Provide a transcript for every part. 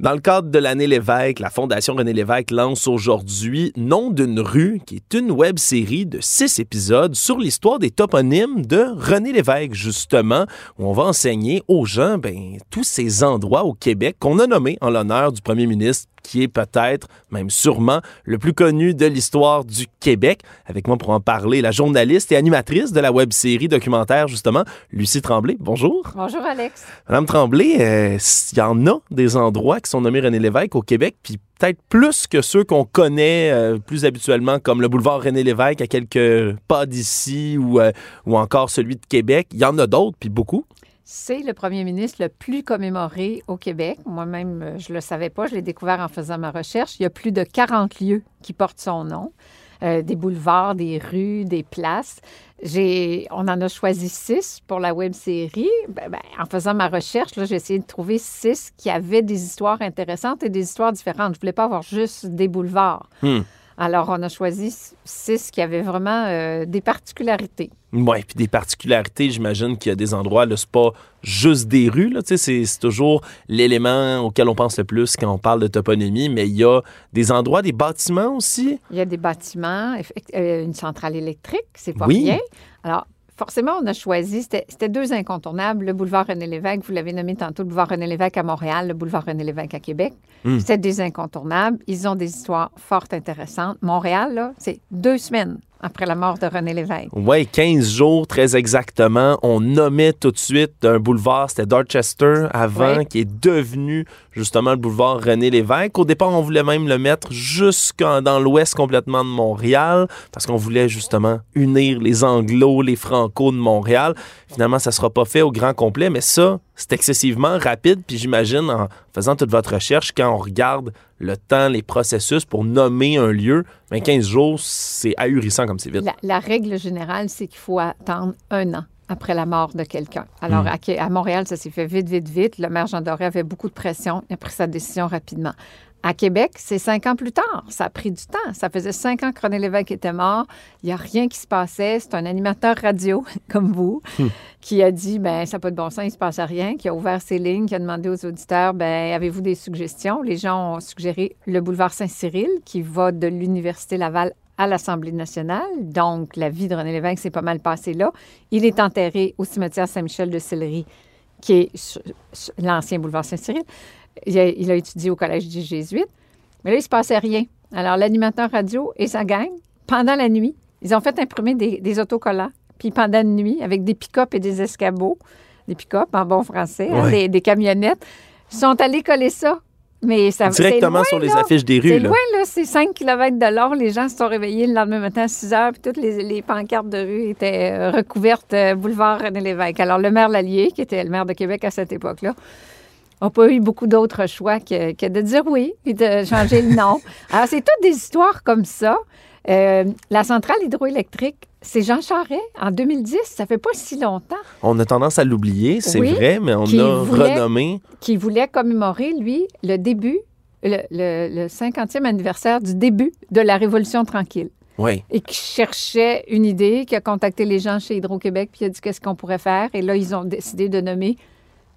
Dans le cadre de l'année Lévesque, la Fondation René Lévesque lance aujourd'hui Nom d'une rue, qui est une web série de six épisodes sur l'histoire des toponymes de René Lévesque, justement, où on va enseigner aux gens ben, tous ces endroits au Québec qu'on a nommés en l'honneur du premier ministre qui est peut-être, même sûrement, le plus connu de l'histoire du Québec. Avec moi pour en parler, la journaliste et animatrice de la web-série documentaire, justement, Lucie Tremblay. Bonjour. Bonjour, Alex. Madame Tremblay, euh, il y en a des endroits qui sont nommés René Lévesque au Québec, puis peut-être plus que ceux qu'on connaît euh, plus habituellement, comme le boulevard René Lévesque à quelques pas d'ici ou, euh, ou encore celui de Québec. Il y en a d'autres, puis beaucoup. C'est le premier ministre le plus commémoré au Québec. Moi-même, euh, je ne le savais pas, je l'ai découvert en faisant ma recherche. Il y a plus de 40 lieux qui portent son nom. Euh, des boulevards, des rues, des places. On en a choisi six pour la web série. Ben, ben, en faisant ma recherche, j'ai essayé de trouver six qui avaient des histoires intéressantes et des histoires différentes. Je voulais pas avoir juste des boulevards. Hmm. Alors, on a choisi six qui avaient vraiment euh, des particularités. Oui, puis des particularités, j'imagine qu'il y a des endroits, là, c'est pas juste des rues, là, c'est, c'est toujours l'élément auquel on pense le plus quand on parle de toponymie, mais il y a des endroits, des bâtiments aussi. Il y a des bâtiments, euh, une centrale électrique, c'est pas Oui. rien. Alors, forcément, on a choisi, c'était deux incontournables, le boulevard René-Lévesque, vous l'avez nommé tantôt, le boulevard René-Lévesque à Montréal, le boulevard René-Lévesque à Québec. Hmm. C'était des incontournables. Ils ont des histoires fort intéressantes. Montréal, là, c'est deux semaines après la mort de René Lévesque. Oui, 15 jours très exactement. On nommait tout de suite un boulevard, c'était Dorchester avant, Oui. qui est devenu justement le boulevard René Lévesque. Au départ, on voulait même le mettre jusqu'en dans l'ouest complètement de Montréal, parce qu'on voulait justement unir les Anglo, les Franco de Montréal. Finalement, ça sera pas fait au grand complet, mais ça, c'est excessivement rapide. Puis j'imagine, en faisant toute votre recherche, quand on regarde le temps, les processus pour nommer un lieu, ben 15 jours, c'est ahurissant comme c'est vite. La, la règle générale, c'est qu'il faut attendre un an après la mort de quelqu'un. Alors, Hmm. à, Montréal, ça s'est fait vite, vite, vite. Le maire Jean Doré avait beaucoup de pression. Il a pris sa décision rapidement. À Québec, c'est cinq ans plus tard. Ça a pris du temps. Ça faisait cinq ans que René Lévesque était mort. Il n'y a rien qui se passait. C'est un animateur radio, comme vous, qui a dit, ben ça n'a pas de bon sens, il ne se passe rien, qui a ouvert ses lignes, qui a demandé aux auditeurs, ben avez-vous des suggestions? Les gens ont suggéré le boulevard Saint-Cyril, qui va de l'Université Laval à l'Assemblée nationale. Donc, la vie de René Lévesque s'est pas mal passée là. Il est enterré au cimetière Saint-Michel de Sillery, qui est l'ancien boulevard Saint-Cyril. Il a, il a étudié au Collège des Jésuites. Mais là, il ne se passait rien. Alors, l'animateur radio et sa gang, pendant la nuit, ils ont fait imprimer des, des autocollants. Puis pendant la nuit, avec des pick-up et des escabeaux, des pick-up en bon français, hein, des, des camionnettes, ils sont allés coller ça. Mais ça c'est Directement loin, sur les là. affiches des C'est rues. Là. loin, là. C'est 5 km de long. Les gens se sont réveillés le lendemain matin à 6 heures, puis toutes les, les pancartes de rue étaient euh, recouvertes euh, boulevard René Lévesque. Alors, le maire Lallier, qui était le maire de Québec à cette époque-là, n'a pas eu beaucoup d'autres choix que, que de dire oui et de changer le nom. Alors, c'est toutes des histoires comme ça. Euh, la centrale hydroélectrique, c'est Jean Charest en 2010. Ça fait pas si longtemps. On a tendance à l'oublier, c'est Oui, vrai, mais on a voulait- renommé. qui voulait commémorer, lui, le début, le, le- le 50e anniversaire du début de la Révolution tranquille. Oui. Et qui cherchait une idée, qui a contacté les gens chez Hydro-Québec, puis il a dit qu'est-ce qu'on pourrait faire? Et là, ils ont décidé de nommer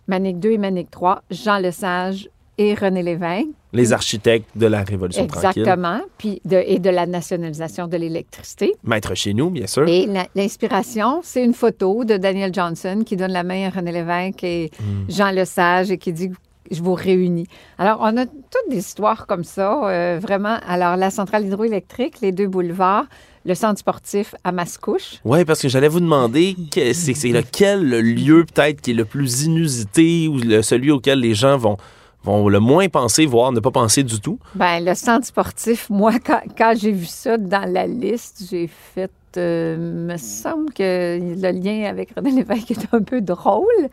Manic 2 et Manic 3, Jean Lesage et René Lévesque. Les architectes de la Révolution tranquille. Exactement. Puis de, et de la nationalisation de l'électricité. Maître chez nous, bien sûr. Et l'inspiration, c'est une photo de Daniel Johnson qui donne la main à René Lévesque et Hmm. Jean Lesage et qui dit je vous réunis. Alors, on a toutes des histoires comme ça, euh, vraiment. Alors, la centrale hydroélectrique, les deux boulevards, le centre sportif à Mascouche. Oui, parce que j'allais vous demander c'est c'est lequel le lieu peut-être qui est le plus inusité ou le- celui auquel les gens vont, vont le moins penser, voire ne pas penser du tout? Ben, le centre sportif, moi, quand, quand j'ai vu ça dans la liste, j'ai fait. euh, me semble que le lien avec René Lévesque est un peu drôle.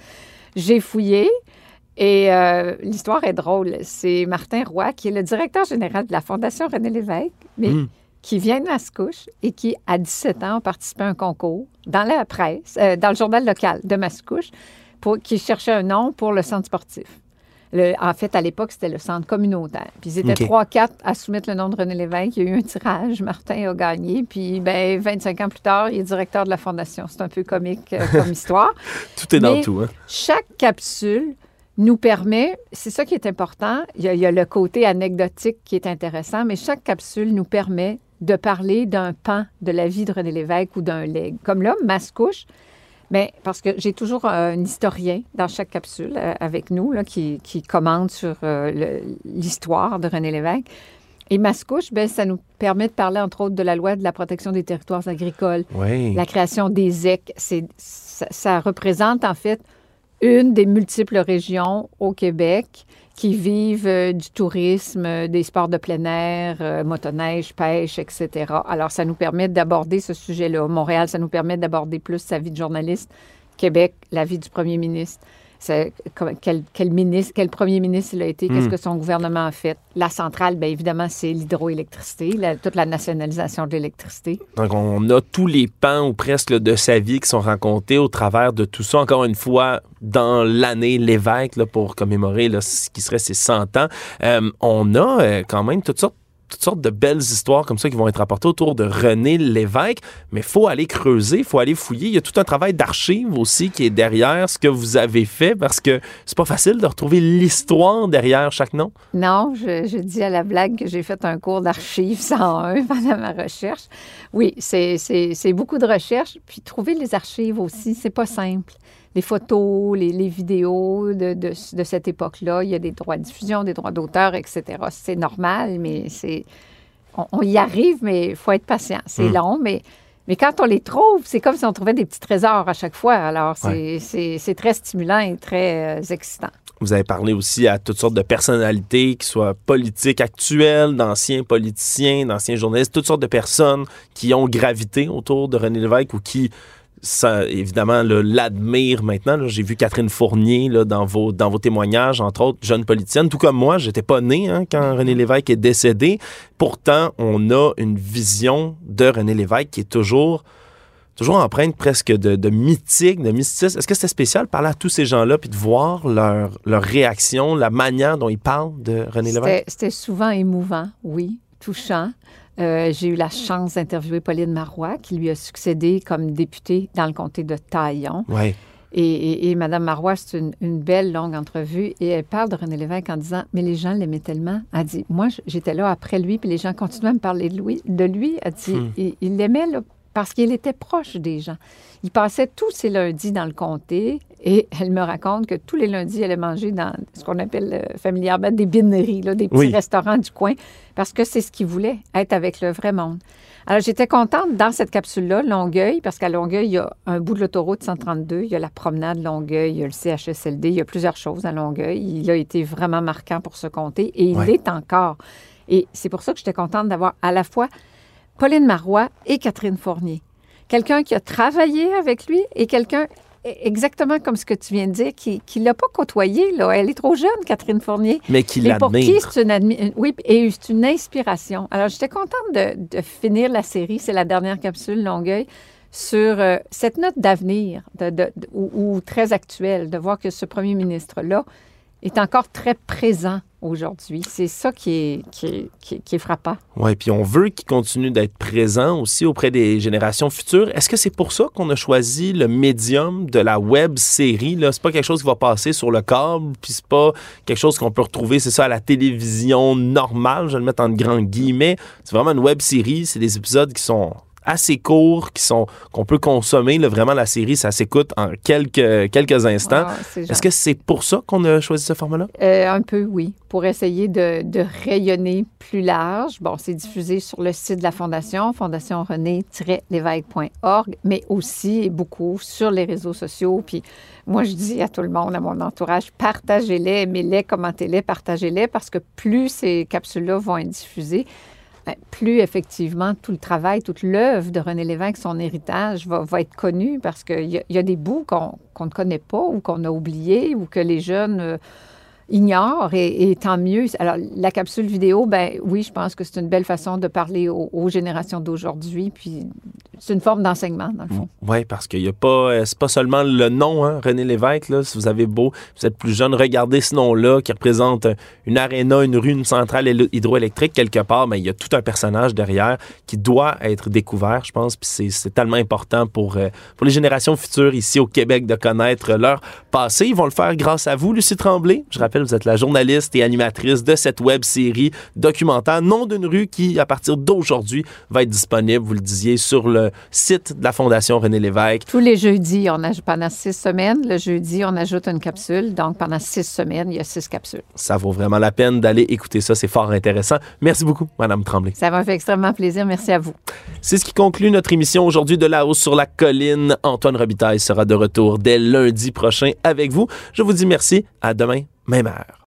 J'ai fouillé et euh, l'histoire est drôle. C'est Martin Roy, qui est le directeur général de la Fondation René Lévesque, mais Mm. qui vient de Mascouche et qui, à 17 ans, a participé à un concours dans la presse, euh, dans le journal local de Mascouche, pour, qui cherchait un nom pour le centre sportif. Le- en fait, à l'époque, c'était le centre communautaire. Puis ils étaient OK. 3-4 à soumettre le nom de René Lévesque. Il y a eu un tirage. Martin a gagné. Puis, ben, 25 ans plus tard, il est directeur de la Fondation. C'est un peu comique euh, comme histoire. Tout est dans Mais- tout. Hein? Chaque capsule nous permet, c'est ça qui est important, il y, a, il y a le côté anecdotique qui est intéressant, mais chaque capsule nous permet de parler d'un pan de la vie de René Lévesque ou d'un legs. Comme là, Mascouche, mais parce que j'ai toujours un historien dans chaque capsule euh, avec nous là, qui, qui commente sur euh, l'histoire de René Lévesque. Et Mascouche, ben, ça nous permet de parler, entre autres, de la loi de la protection des territoires agricoles, Oui. la création des ZEC, ça, ça représente en fait une des multiples régions au Québec qui vivent euh, du tourisme, euh, des sports de plein air, euh, motoneige, pêche, etc. Alors, ça nous permet d'aborder ce sujet-là. Montréal, ça nous permet d'aborder plus sa vie de journaliste. Québec, la vie du premier ministre. Quel, quel ministre, quel premier ministre il a été, qu'est-ce Mm. que son gouvernement a fait? La centrale, bien évidemment, c'est l'hydroélectricité, toute la nationalisation de l'électricité. Donc, on a tous les pans ou presque de sa vie qui sont racontés au travers de tout ça. Encore une fois, dans l'année l'évêque, pour commémorer là, ce qui serait ses 100 ans. Euh, on a euh, quand même toutes sortes toutes sortes de belles histoires comme ça qui vont être rapportées autour de René Lévesque, mais faut aller creuser, faut aller fouiller. Il y a tout un travail d'archives aussi qui est derrière ce que vous avez fait parce que c'est pas facile de retrouver l'histoire derrière chaque nom. Non, je, dis à la blague que j'ai fait un cours d'archives 101 pendant ma recherche. Oui, c'est beaucoup de recherche. Puis trouver les archives aussi, c'est pas simple. Les photos, les, les vidéos de, de, de cette époque-là, il y a des droits de diffusion, des droits d'auteur, etc. C'est normal, mais c'est. On, on y arrive, mais il faut être patient. C'est Mm. long, mais. Mais quand on les trouve, c'est comme si on trouvait des petits trésors à chaque fois. Alors, c'est c'est- c'est très stimulant et très euh, excitant. Vous avez parlé aussi à toutes sortes de personnalités, qui soient politiques actuelles, d'anciens politiciens, d'anciens journalistes, toutes sortes de personnes qui ont gravité autour de René Lévesque ou qui, ça, évidemment, là, l'admirent maintenant. J'ai vu Catherine Fournier là, dans, vos, dans vos témoignages, entre autres, jeune politicienne. Tout comme moi, j'étais pas né hein, quand René Lévesque est décédé. Pourtant, on a une vision de René Lévesque qui est toujours toujours empreinte presque de, de mythique, de mysticisme. Est-ce que c'était spécial de parler à tous ces gens-là puis de voir leur, leur réaction, la manière dont ils parlent de René Lévesque? C'était souvent émouvant, oui, touchant. Euh, J'ai eu la chance d'interviewer Pauline Marois, qui lui a succédé comme députée dans le comté de Taillon. Oui. Et, et, et Mme Marois, c'est une, une belle longue entrevue. Et elle parle de René Lévesque en disant Mais les gens l'aimaient tellement. Elle dit Moi, j'étais là après lui, puis les gens continuaient à me parler de lui. De lui. Elle dit Hmm. Il l'aimait parce qu'il était proche des gens. Il passait tous ses lundis dans le comté et elle me raconte que tous les lundis, elle allait manger dans ce qu'on appelle euh, familièrement des bineries, là, des petits Oui. restaurants du coin, parce que c'est ce qu'il voulait, être avec le vrai monde. Alors, j'étais contente dans cette capsule-là, Longueuil, parce qu'à Longueuil, il y a un bout de l'autoroute 132, il y a la promenade Longueuil, il y a le CHSLD, il y a plusieurs choses à Longueuil. Il a été vraiment marquant pour ce comté et il Ouais. l'est encore. Et c'est pour ça que j'étais contente d'avoir à la fois Pauline Marois et Catherine Fournier. Quelqu'un qui a travaillé avec lui et quelqu'un exactement comme ce que tu viens de dire, qui ne l'a pas côtoyé. Là. Elle est trop jeune, Catherine Fournier. Mais qui Mais pour qui l'admire. c'est une, admi- oui, et c'est une inspiration. Alors, j'étais contente de, de finir la série, c'est la dernière capsule Longueuil, sur euh, cette note d'avenir de, de- de- ou, ou très actuelle, de voir que ce premier ministre-là est encore très présent aujourd'hui. C'est ça qui est, frappant. Oui, puis on veut qu'il continue d'être présent aussi auprès des générations futures. Est-ce que c'est pour ça qu'on a choisi le médium de la web série? Là? C'est pas quelque chose qui va passer sur le câble, puis c'est pas quelque chose qu'on peut retrouver, c'est ça, à la télévision normale, je vais le mettre en grands guillemets. C'est vraiment une web série, c'est des épisodes qui sont assez courts, qui sont qu'on peut consommer. Là, vraiment, la série, ça s'écoute en quelques, quelques instants. Ah, Est-ce que c'est pour ça qu'on a choisi ce format-là? Euh, un peu, oui, pour essayer de, de rayonner plus large. Bon, c'est diffusé sur le site de la Fondation, fondationrené-lévesque.org, mais aussi et beaucoup sur les réseaux sociaux. Puis moi, je dis à tout le monde, à mon entourage, partagez-les, aimez-les, commentez-les, partagez-les, parce que plus ces capsules-là vont être diffusées, plus effectivement tout le travail, toute l'œuvre de René Lévesque, son héritage, va, être connu parce qu'il y, a- des bouts qu'on ne connaît pas ou qu'on a oubliés ou que les jeunes euh, ignorent et, et tant mieux. Alors, la capsule vidéo, ben oui, je pense que c'est une belle façon de parler aux, aux générations d'aujourd'hui, puis c'est une forme d'enseignement, dans le fond. Oui, parce qu'il y a pas, euh, c'est pas seulement le nom, hein, René Lévesque. Là, si vous avez beau, vous êtes plus jeune, regardez ce nom-là qui représente une aréna, une rue, une centrale hydroélectrique quelque part. Mais il y a tout un personnage derrière qui doit être découvert, je pense. Puis c'est, c'est tellement important pour, euh, pour les générations futures ici au Québec de connaître leur passé. Ils vont le faire grâce à vous, Lucie Tremblay. Je rappelle, vous êtes la journaliste et animatrice de cette web série documentaire Nom d'une rue qui, à partir d'aujourd'hui, va être disponible, vous le disiez, sur le site de la Fondation René Lévesque. Tous les jeudis, on ajoute, pendant six semaines, le jeudi, on ajoute une capsule. Donc, pendant six semaines, il y a six capsules. Ça vaut vraiment la peine d'aller écouter ça. C'est fort intéressant. Merci beaucoup, Madame Tremblay. Ça m'a fait extrêmement plaisir. Merci à vous. C'est ce qui conclut notre émission aujourd'hui de La Hausse sur la Colline. Antoine Robitaille sera de retour dès lundi prochain avec vous. Je vous dis merci. À demain, même heure.